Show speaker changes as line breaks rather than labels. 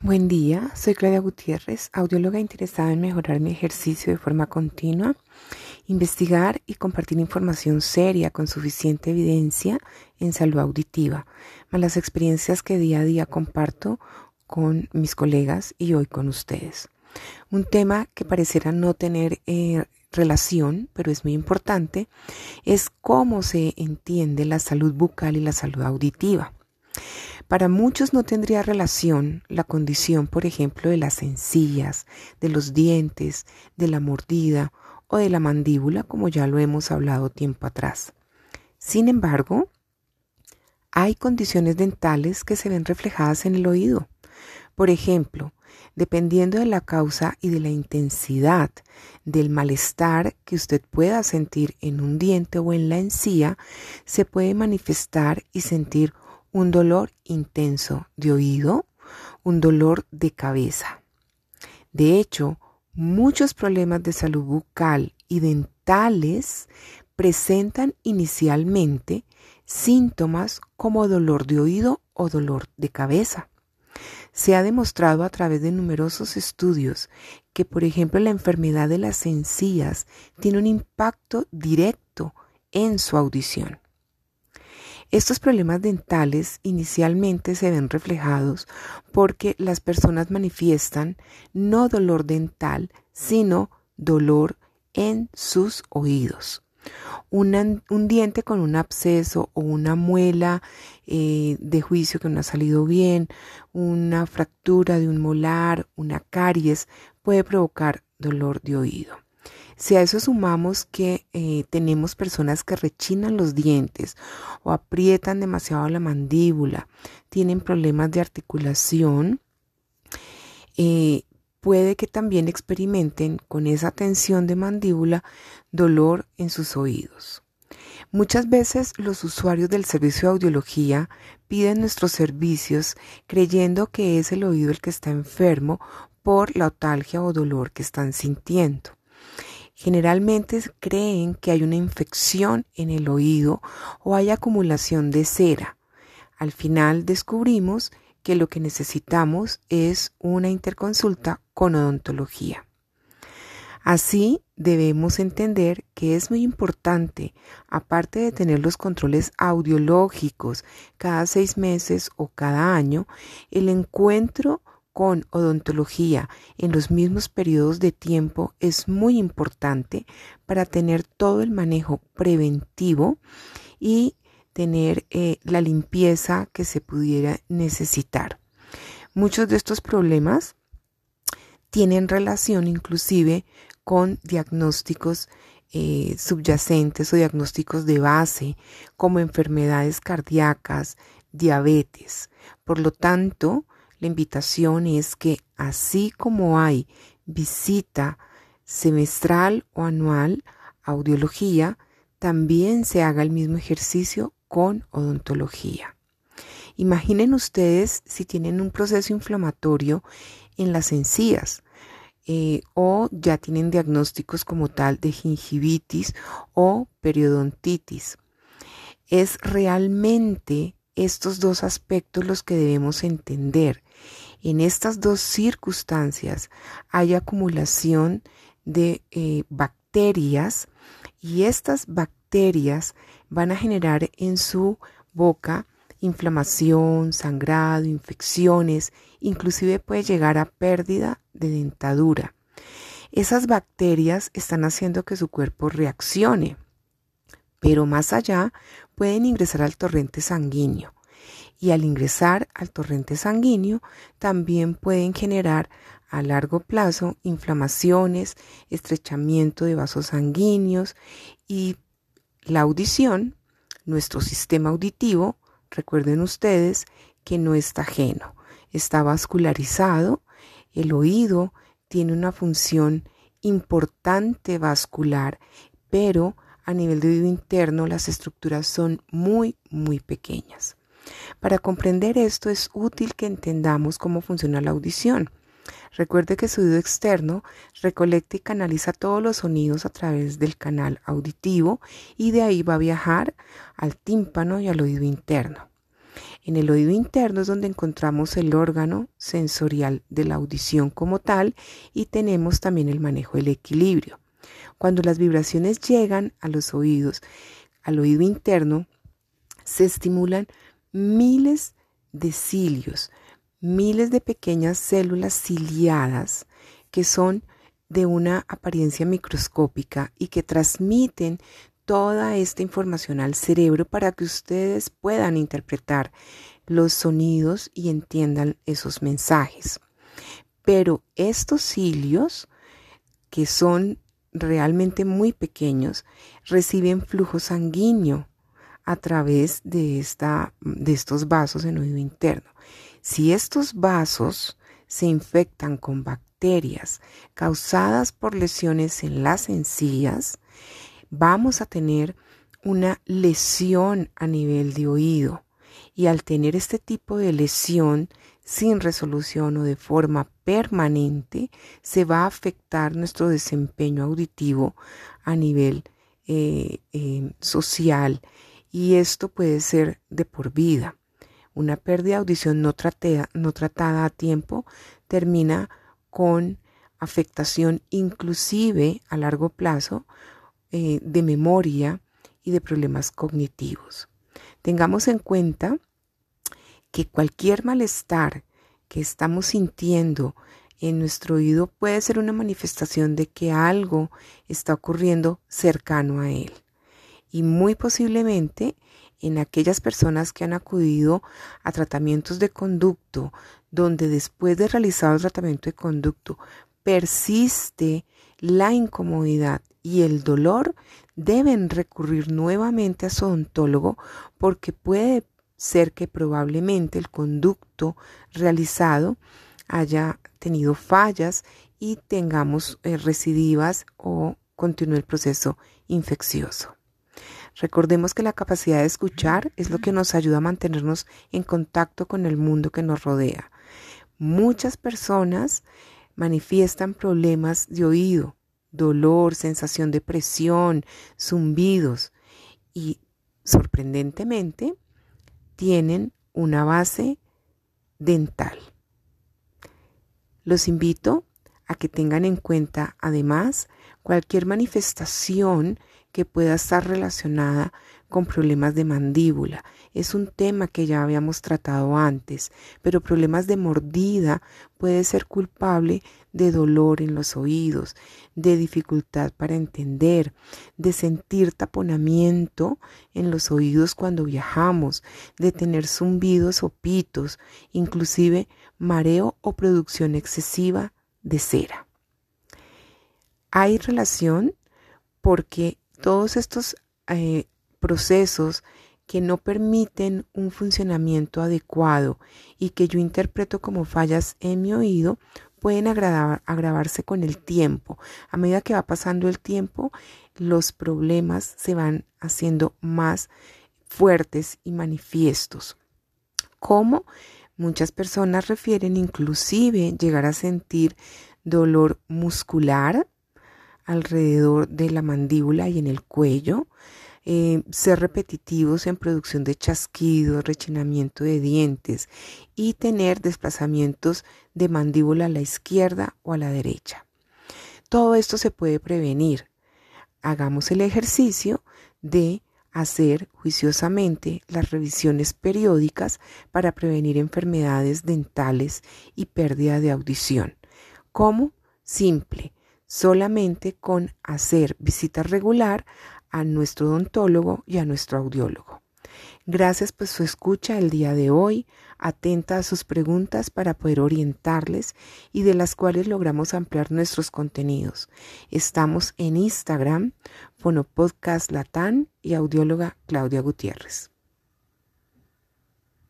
Buen día, soy Claudia Gutiérrez, audióloga interesada en mejorar mi ejercicio de forma continua, investigar y compartir información seria con suficiente evidencia en salud auditiva, más las experiencias que día a día comparto con mis colegas y hoy con ustedes. Un tema que pareciera no tener eh, relación, pero es muy importante, es cómo se entiende la salud bucal y la salud auditiva. Para muchos no tendría relación la condición, por ejemplo, de las encías, de los dientes, de la mordida o de la mandíbula, como ya lo hemos hablado tiempo atrás. Sin embargo, hay condiciones dentales que se ven reflejadas en el oído. Por ejemplo, dependiendo de la causa y de la intensidad del malestar que usted pueda sentir en un diente o en la encía, se puede manifestar y sentir un dolor intenso de oído, un dolor de cabeza. De hecho, muchos problemas de salud bucal y dentales presentan inicialmente síntomas como dolor de oído o dolor de cabeza. Se ha demostrado a través de numerosos estudios que, por ejemplo, la enfermedad de las encías tiene un impacto directo en su audición. Estos problemas dentales inicialmente se ven reflejados porque las personas manifiestan no dolor dental, sino dolor en sus oídos. un diente con un absceso o una muela eh, de juicio que no ha salido bien, una fractura de un molar, una caries, puede provocar dolor de oído. Si a eso sumamos que eh, tenemos personas que rechinan los dientes o aprietan demasiado la mandíbula, tienen problemas de articulación, eh, puede que también experimenten con esa tensión de mandíbula dolor en sus oídos. Muchas veces los usuarios del servicio de audiología piden nuestros servicios creyendo que es el oído el que está enfermo por la otalgia o dolor que están sintiendo. Generalmente creen que hay una infección en el oído o hay acumulación de cera. Al final descubrimos que lo que necesitamos es una interconsulta con odontología. Así debemos entender que es muy importante, aparte de tener los controles audiológicos cada seis meses o cada año, el encuentro con odontología en los mismos periodos de tiempo es muy importante para tener todo el manejo preventivo y tener eh, la limpieza que se pudiera necesitar. Muchos de estos problemas tienen relación inclusive con diagnósticos eh, subyacentes o diagnósticos de base como enfermedades cardíacas, diabetes. Por lo tanto, la invitación es que así como hay visita semestral o anual, audiología, también se haga el mismo ejercicio con odontología. Imaginen ustedes si tienen un proceso inflamatorio en las encías eh, o ya tienen diagnósticos como tal de gingivitis o periodontitis. Es realmente estos dos aspectos los que debemos entender. En estas dos circunstancias hay acumulación de eh, bacterias y estas bacterias van a generar en su boca inflamación, sangrado, infecciones, inclusive puede llegar a pérdida de dentadura. Esas bacterias están haciendo que su cuerpo reaccione pero más allá pueden ingresar al torrente sanguíneo. Y al ingresar al torrente sanguíneo también pueden generar a largo plazo inflamaciones, estrechamiento de vasos sanguíneos y la audición, nuestro sistema auditivo, recuerden ustedes que no está ajeno, está vascularizado, el oído tiene una función importante vascular, pero a nivel de oído interno las estructuras son muy, muy pequeñas. Para comprender esto es útil que entendamos cómo funciona la audición. Recuerde que su oído externo recolecta y canaliza todos los sonidos a través del canal auditivo y de ahí va a viajar al tímpano y al oído interno. En el oído interno es donde encontramos el órgano sensorial de la audición como tal y tenemos también el manejo del equilibrio. Cuando las vibraciones llegan a los oídos, al oído interno, se estimulan miles de cilios, miles de pequeñas células ciliadas que son de una apariencia microscópica y que transmiten toda esta información al cerebro para que ustedes puedan interpretar los sonidos y entiendan esos mensajes. Pero estos cilios, que son realmente muy pequeños, reciben flujo sanguíneo a través de, esta, de estos vasos en oído interno. Si estos vasos se infectan con bacterias causadas por lesiones en las encías, vamos a tener una lesión a nivel de oído. Y al tener este tipo de lesión sin resolución o de forma permanente, se va a afectar nuestro desempeño auditivo a nivel eh, eh, social y esto puede ser de por vida. Una pérdida de audición no, no tratada a tiempo termina con afectación inclusive a largo plazo eh, de memoria y de problemas cognitivos. Tengamos en cuenta que cualquier malestar que estamos sintiendo en nuestro oído puede ser una manifestación de que algo está ocurriendo cercano a él. Y muy posiblemente en aquellas personas que han acudido a tratamientos de conducto, donde después de realizado el tratamiento de conducto persiste la incomodidad y el dolor, deben recurrir nuevamente a su odontólogo porque puede ser que probablemente el conducto realizado haya tenido fallas y tengamos eh, recidivas o continúe el proceso infeccioso. Recordemos que la capacidad de escuchar es lo que nos ayuda a mantenernos en contacto con el mundo que nos rodea. Muchas personas manifiestan problemas de oído, dolor, sensación de presión, zumbidos y sorprendentemente tienen una base dental. Los invito a que tengan en cuenta además cualquier manifestación que pueda estar relacionada con problemas de mandíbula. Es un tema que ya habíamos tratado antes, pero problemas de mordida puede ser culpable de dolor en los oídos, de dificultad para entender, de sentir taponamiento en los oídos cuando viajamos, de tener zumbidos o pitos, inclusive mareo o producción excesiva de cera. Hay relación porque todos estos eh, procesos que no permiten un funcionamiento adecuado y que yo interpreto como fallas en mi oído pueden agravarse con el tiempo. A medida que va pasando el tiempo, los problemas se van haciendo más fuertes y manifiestos. Como muchas personas refieren inclusive llegar a sentir dolor muscular alrededor de la mandíbula y en el cuello, eh, ser repetitivos en producción de chasquidos, rechinamiento de dientes y tener desplazamientos de mandíbula a la izquierda o a la derecha. Todo esto se puede prevenir. Hagamos el ejercicio de hacer juiciosamente las revisiones periódicas para prevenir enfermedades dentales y pérdida de audición. ¿Cómo? Simple solamente con hacer visita regular a nuestro odontólogo y a nuestro audiólogo. Gracias por su escucha el día de hoy, atenta a sus preguntas para poder orientarles y de las cuales logramos ampliar nuestros contenidos. Estamos en Instagram, Fonopodcast Latán y audióloga Claudia Gutiérrez.